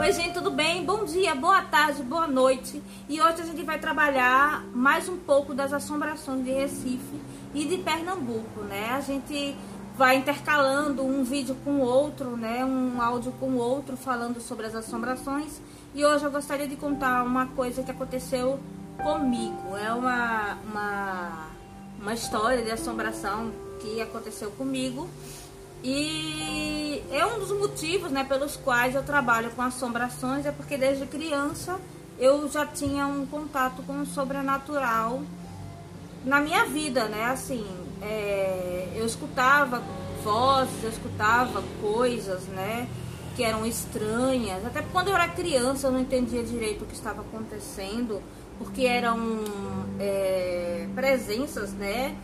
Oi, gente, tudo bem? Bom dia, boa tarde, boa noite. E hoje a gente vai trabalhar mais um pouco das assombrações de Recife e de Pernambuco, né? A gente vai intercalando um vídeo com outro, né? Um áudio com outro falando sobre as assombrações. E hoje eu gostaria de contar uma coisa que aconteceu comigo. É uma, uma, uma história de assombração que aconteceu comigo. E é um dos motivos né, pelos quais eu trabalho com assombrações, é porque desde criança eu já tinha um contato com o sobrenatural na minha vida, né? Assim, é, eu escutava vozes, eu escutava coisas, né? Que eram estranhas. Até quando eu era criança eu não entendia direito o que estava acontecendo, porque eram é, presenças, né?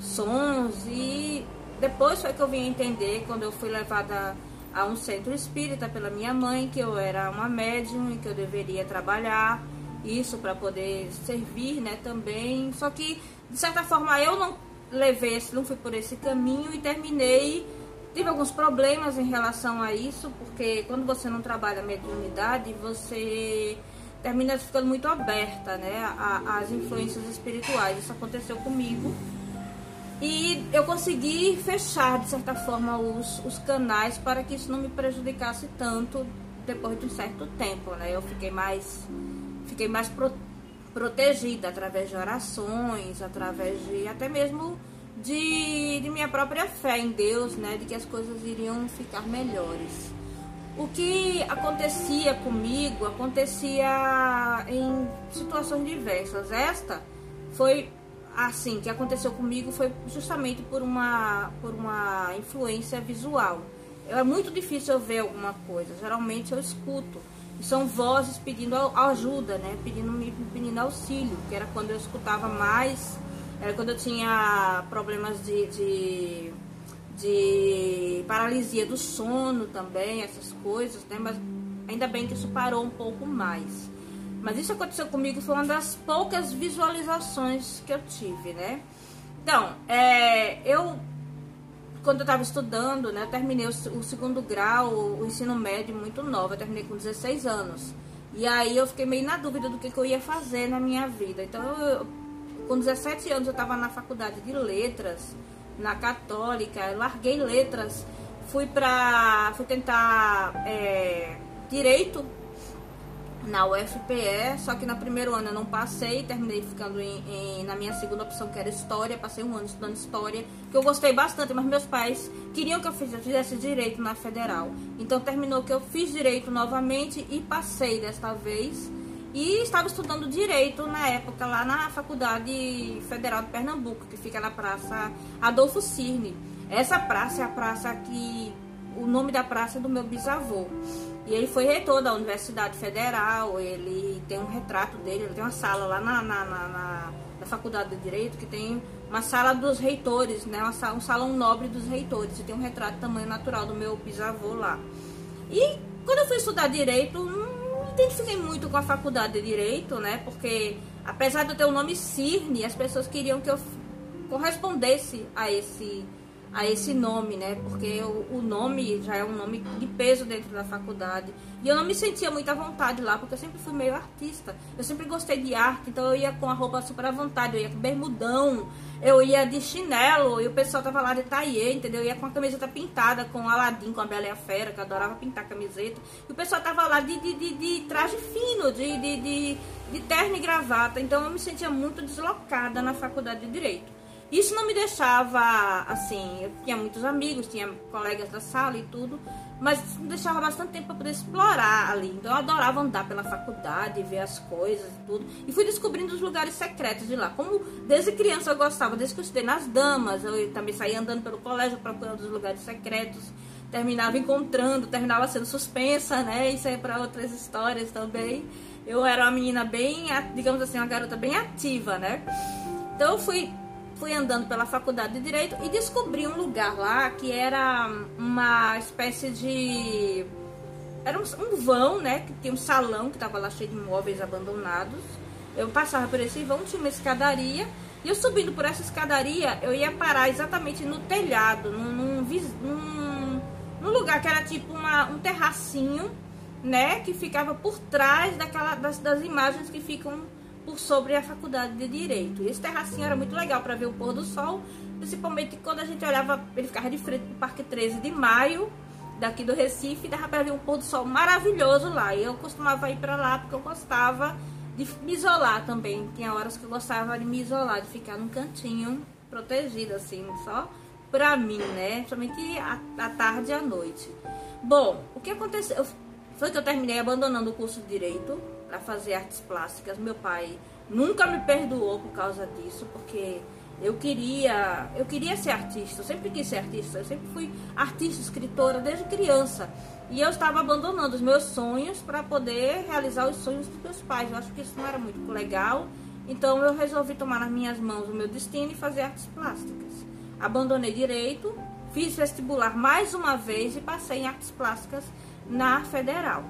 Sons e depois foi que eu vim entender quando eu fui levada a um centro espírita pela minha mãe que eu era uma médium e que eu deveria trabalhar isso para poder servir, né, também. Só que de certa forma eu não levei, não fui por esse caminho e terminei tive alguns problemas em relação a isso, porque quando você não trabalha mediunidade, você termina ficando muito aberta, né, às influências espirituais. Isso aconteceu comigo. E eu consegui fechar, de certa forma, os, os canais para que isso não me prejudicasse tanto depois de um certo tempo, né? Eu fiquei mais, fiquei mais pro, protegida através de orações, através de até mesmo de, de minha própria fé em Deus, né? De que as coisas iriam ficar melhores. O que acontecia comigo acontecia em situações diversas. Esta foi assim que aconteceu comigo foi justamente por uma por uma influência visual. É muito difícil eu ver alguma coisa. Geralmente eu escuto. São vozes pedindo ajuda, né? Pedindo pedindo auxílio, que era quando eu escutava mais, era quando eu tinha problemas de, de, de paralisia do sono também, essas coisas, né? Mas ainda bem que isso parou um pouco mais. Mas isso aconteceu comigo, foi uma das poucas visualizações que eu tive, né? Então, é, eu, quando eu estava estudando, né, eu terminei o, o, segundo grau, o ensino médio muito nova, eu terminei com 16 anos. E aí eu fiquei meio na dúvida do que, que eu ia fazer na minha vida. Então, eu, com 17 anos eu estava na faculdade de letras, na católica, eu larguei letras, fui para fui tentar é, direito na UFPE, só que no primeiro ano eu não passei, terminei ficando em, em, na minha segunda opção, que era História, passei um ano estudando História, que eu gostei bastante, mas meus pais queriam que eu fizesse Direito na Federal. Então terminou que eu fiz Direito novamente e passei desta vez, e estava estudando Direito na época, lá na Faculdade Federal de Pernambuco, que fica na Praça Adolfo Cirne. Essa praça é a praça que... o nome da praça do meu bisavô. E ele foi reitor da Universidade Federal, ele tem um retrato dele, ele tem uma sala lá na, na, na, na, na Faculdade de Direito que tem uma sala dos reitores, né? Uma, um salão nobre dos reitores. E tem um retrato tamanho natural do meu bisavô lá. E quando eu fui estudar Direito, não me identifiquei muito com a Faculdade de Direito, né? Porque apesar de eu ter o nome Cirne, as pessoas queriam que eu correspondesse a esse a esse nome, né? Porque o, o, nome já é um nome de peso dentro da faculdade. E eu não me sentia muito à vontade lá, porque eu sempre fui meio artista. Eu sempre gostei de arte, então eu ia com a roupa super à vontade, eu ia com bermudão, eu ia de chinelo, e o pessoal tava lá de taie, entendeu? Eu ia com a camiseta pintada, com Aladim, com a Bela e a Fera, que eu adorava pintar camiseta. E o pessoal tava lá de, de, de, de traje fino, de, de, de, de terno e gravata. Então eu me sentia muito deslocada na faculdade de Direito. Isso não me deixava, assim, eu tinha muitos amigos, tinha colegas da sala e tudo, mas me deixava bastante tempo para poder explorar ali. Então eu adorava andar pela faculdade, ver as coisas e tudo. E fui descobrindo os lugares secretos de lá. Como desde criança eu gostava, desde que eu estudei nas damas, eu também saía andando pelo colégio procurando os lugares secretos. Terminava encontrando, terminava sendo suspensa, né? Isso aí para outras histórias também. Eu era uma menina bem, digamos assim, uma garota bem ativa, né? Então eu fui fui andando pela faculdade de Direito e descobri um lugar lá que era uma espécie de. Era um, vão, né? Que tinha um salão que estava lá cheio de móveis abandonados. Eu passava por esse vão, tinha uma escadaria. E eu subindo por essa escadaria, eu ia parar exatamente no telhado, num, num, num, num lugar que era tipo uma, um terracinho né, que ficava por trás daquela, das, das imagens que ficam por sobre a faculdade de Direito. Esse terracinho era muito legal para ver o pôr do sol, principalmente quando a gente olhava, ele ficava de frente para o Parque 13 de Maio, daqui do Recife, dava para ver um pôr do sol maravilhoso lá. E eu costumava ir para lá porque eu gostava de me isolar também. Tinha horas que eu gostava de me isolar, de ficar num cantinho protegido, assim, só pra mim, né? Somente à tarde e à noite. Bom, o que aconteceu foi que eu terminei abandonando o curso de Direito para fazer artes plásticas. Meu pai nunca me perdoou por causa disso, porque eu queria, eu queria ser artista, eu sempre quis ser artista, eu sempre fui artista, escritora desde criança. E eu estava abandonando os meus sonhos para poder realizar os sonhos dos meus pais. Eu acho que isso não era muito legal. Então eu resolvi tomar nas minhas mãos o meu destino e fazer artes plásticas. Abandonei direito, fiz vestibular mais uma vez e passei em artes plásticas na federal.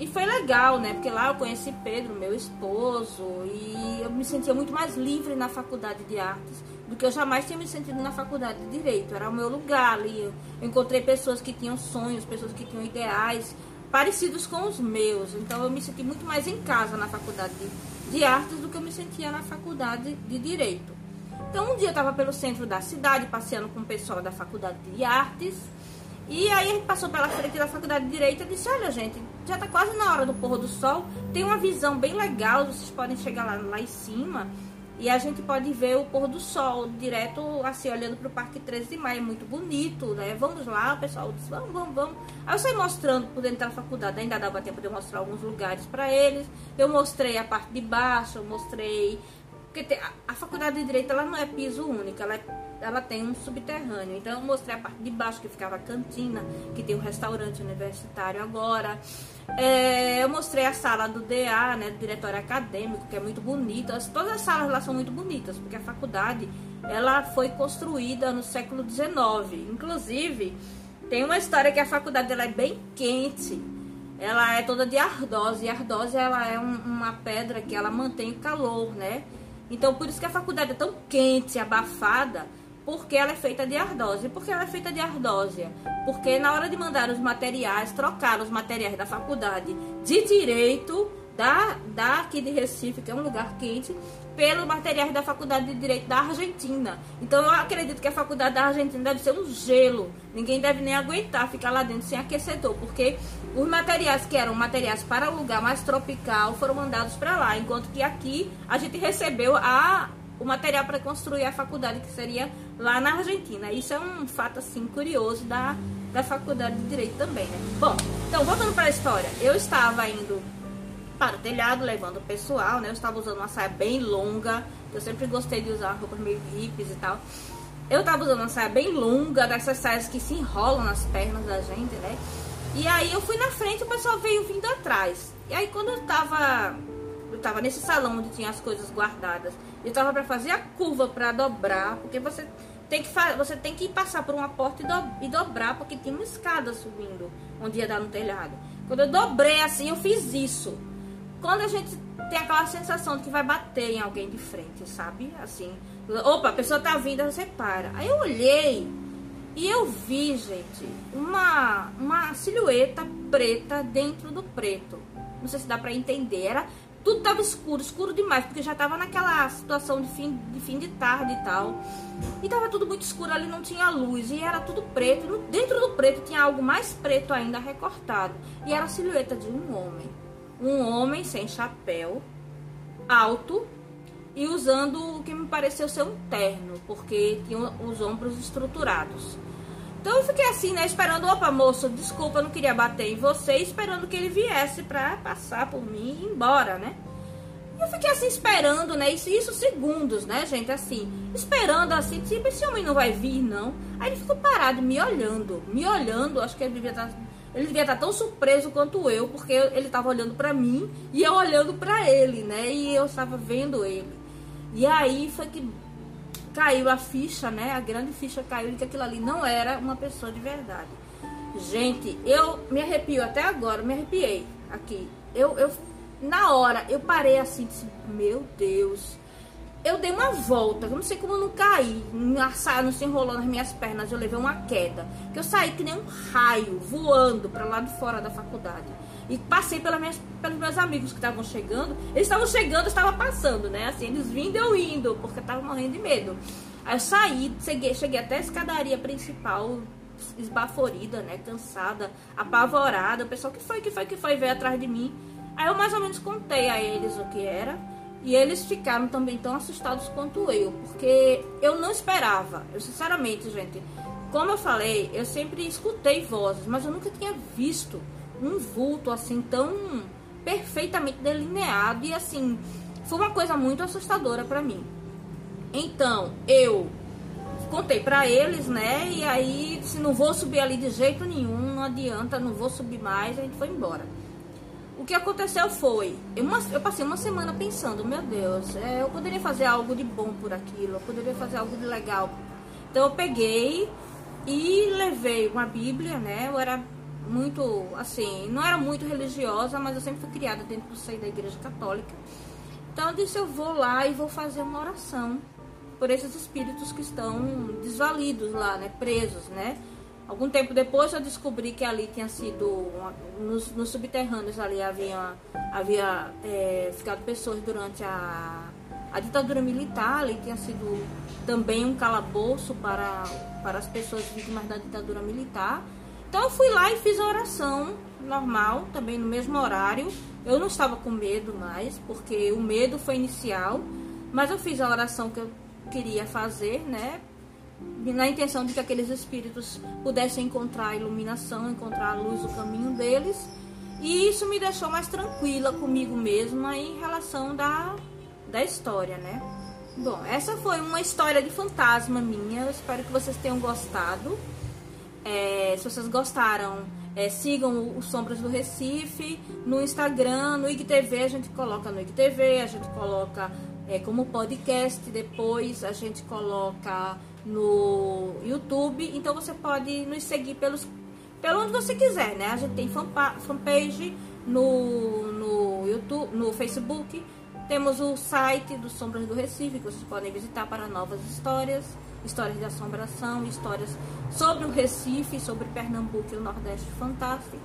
E foi legal, né? Porque lá eu conheci Pedro, meu esposo, e eu me sentia muito mais livre na faculdade de artes do que eu jamais tinha me sentido na faculdade de direito. Era o meu lugar ali. Eu encontrei pessoas que tinham sonhos, pessoas que tinham ideais parecidos com os meus. Então eu me senti muito mais em casa na faculdade de, de artes do que eu me sentia na faculdade de direito. Então um dia eu estava pelo centro da cidade passeando com o pessoal da faculdade de artes e aí a gente passou pela frente da faculdade de Direito e disse, olha gente, já está quase na hora do pôr do sol, tem uma visão bem legal, vocês podem chegar lá, lá em cima e a gente pode ver o pôr do sol direto, assim, olhando para o Parque 13 de Maio, muito bonito, né? Vamos lá, o pessoal disse, vamos, vamos, vamos. Aí eu saí mostrando por dentro da faculdade, ainda dava tempo de eu mostrar alguns lugares para eles. Eu mostrei a parte de baixo, eu mostrei porque a, faculdade de Direito ela não é piso único, ela, é, ela tem um subterrâneo. Então eu mostrei a parte de baixo, que ficava a cantina, que tem um restaurante universitário agora. É, eu mostrei a sala do DA, né, do Diretório Acadêmico, que é muito bonita. Todas as salas lá são muito bonitas, porque a faculdade ela foi construída no século XIX. Inclusive, tem uma história que a faculdade ela é bem quente. Ela é toda de ardose, e ardose ela é um, uma pedra que ela mantém o calor, né? Então, por isso que a faculdade é tão quente, abafada, porque ela é feita de ardósia. Por que ela é feita de ardósia? Porque na hora de mandar os materiais, trocar os materiais da faculdade de direito da, da aqui de Recife, que é um lugar quente, pelo materiais da Faculdade de Direito da Argentina. Então eu acredito que a Faculdade da Argentina deve ser um gelo. Ninguém deve nem aguentar ficar lá dentro sem aquecedor, porque os materiais que eram materiais para o lugar mais tropical foram mandados para lá, enquanto que aqui a gente recebeu a, o material para construir a faculdade, que seria lá na Argentina. Isso é um fato assim curioso da, da Faculdade de Direito também, né? Bom, então voltando para a história, eu estava indo para o telhado, levando o pessoal, né? Eu estava usando uma saia bem longa, eu sempre gostei de usar roupas meio hippies e tal. Eu estava usando uma saia bem longa, dessas saias que se enrolam nas pernas da gente, né? E aí eu fui na frente e o pessoal veio vindo atrás. E aí quando eu tava, eu tava nesse salão onde tinha as coisas guardadas, eu tava para fazer a curva para dobrar, porque você tem que você tem que passar por uma porta e, do, e dobrar, porque tinha uma escada subindo, onde ia dar no telhado. Quando eu dobrei assim, eu fiz isso. Quando a gente tem aquela sensação de que vai bater em alguém de frente, sabe? Assim, opa, a pessoa tá vindo, você para. Aí eu olhei e eu vi, gente, uma, uma silhueta preta dentro do preto. Não sei se dá pra entender. Era, tudo tava escuro, escuro demais, porque já tava naquela situação de fim de, fim de tarde e tal. E tava tudo muito escuro ali, não tinha luz. E era tudo preto. E dentro do preto tinha algo mais preto ainda recortado. E era a silhueta de um homem um homem sem chapéu, alto e usando o que me pareceu ser um terno, porque tinha os ombros estruturados. Então eu fiquei assim, né, esperando, opa, moço, desculpa, eu não queria bater em você, esperando que ele viesse pra passar por mim e ir embora, né? Eu fiquei assim esperando, né? Isso, isso segundos, né, gente? Assim, esperando assim, tipo, esse homem não vai vir, não. Aí ele ficou parado, me olhando, me olhando, acho que ele devia estar ele devia estar tão surpreso quanto eu, porque ele estava olhando para mim e eu olhando para ele, né? E eu estava vendo ele. E aí foi que caiu a ficha, né? A grande ficha caiu de que aquilo ali não era uma pessoa de verdade. Gente, eu me arrepio até agora, me arrepiei aqui. Eu, eu na hora, eu parei assim, disse, meu Deus. eu dei uma volta, eu não sei como eu não caí, a saia não se enrolou nas minhas pernas, eu levei uma queda. Que eu saí que nem um raio, voando para lá de fora da faculdade. E passei pelas minhas, pelos meus amigos que estavam chegando. Eles estavam chegando, eu estava passando, né? Assim, eles vindo eu indo, porque eu estava morrendo de medo. Aí eu saí, cheguei, cheguei até a escadaria principal, esbaforida, né? Cansada, apavorada. O pessoal, que foi, que foi, que foi, veio atrás de mim. Aí eu mais ou menos contei a eles o que era. E eles ficaram também tão assustados quanto eu, porque eu não esperava. Eu, sinceramente, gente, como eu falei, eu sempre escutei vozes, mas eu nunca tinha visto um vulto assim tão perfeitamente delineado e assim, foi uma coisa muito assustadora para mim. Então, eu contei para eles, né? E aí, se não vou subir ali de jeito nenhum, não adianta, não vou subir mais, a gente foi embora. O que aconteceu foi, eu, uma, eu passei uma semana pensando, meu Deus, é, eu poderia fazer algo de bom por aquilo, eu poderia fazer algo de legal. Então eu peguei e levei uma Bíblia, né? Eu era muito, assim, não era muito religiosa, mas eu sempre fui criada dentro do seio da igreja católica. Então eu disse, eu vou lá e vou fazer uma oração por esses espíritos que estão desvalidos lá, né? Presos, né? Algum tempo depois eu descobri que ali tinha sido, nos, nos subterrâneos ali havia, havia é, ficado pessoas durante a, a ditadura militar, ali tinha sido também um calabouço para, para as pessoas vítimas da ditadura militar. Então eu fui lá e fiz a oração normal, também no mesmo horário. Eu não estava com medo mais, porque o medo foi inicial, mas eu fiz a oração que eu queria fazer, né? na intenção de que aqueles espíritos pudessem encontrar a iluminação, encontrar a luz, o caminho deles. E isso me deixou mais tranquila comigo mesma em relação da, da história, né? Bom, essa foi uma história de fantasma minha. Eu espero que vocês tenham gostado. É, se vocês gostaram, é, sigam o Sombras do Recife no Instagram, no IGTV, a gente coloca no IGTV, a gente coloca é, como podcast, depois a gente coloca no YouTube. Então você pode nos seguir pelos, pelo onde você quiser, né? A gente tem fanpage no, no YouTube, no Facebook. Temos o site do Sombras do Recife, que vocês podem visitar para novas histórias, histórias de assombração, histórias sobre o Recife, sobre Pernambuco e o Nordeste Fantástico.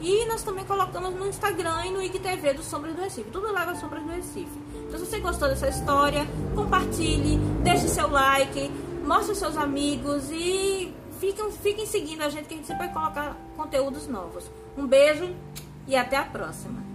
E nós também colocamos no Instagram e no IGTV do Sombras do Recife. Tudo leva Sombras do Recife. Então, se você gostou dessa história, compartilhe, deixe seu like, mostre seus amigos e fiquem, fiquem seguindo a gente que a gente sempre vai colocar conteúdos novos. Um beijo e até a próxima.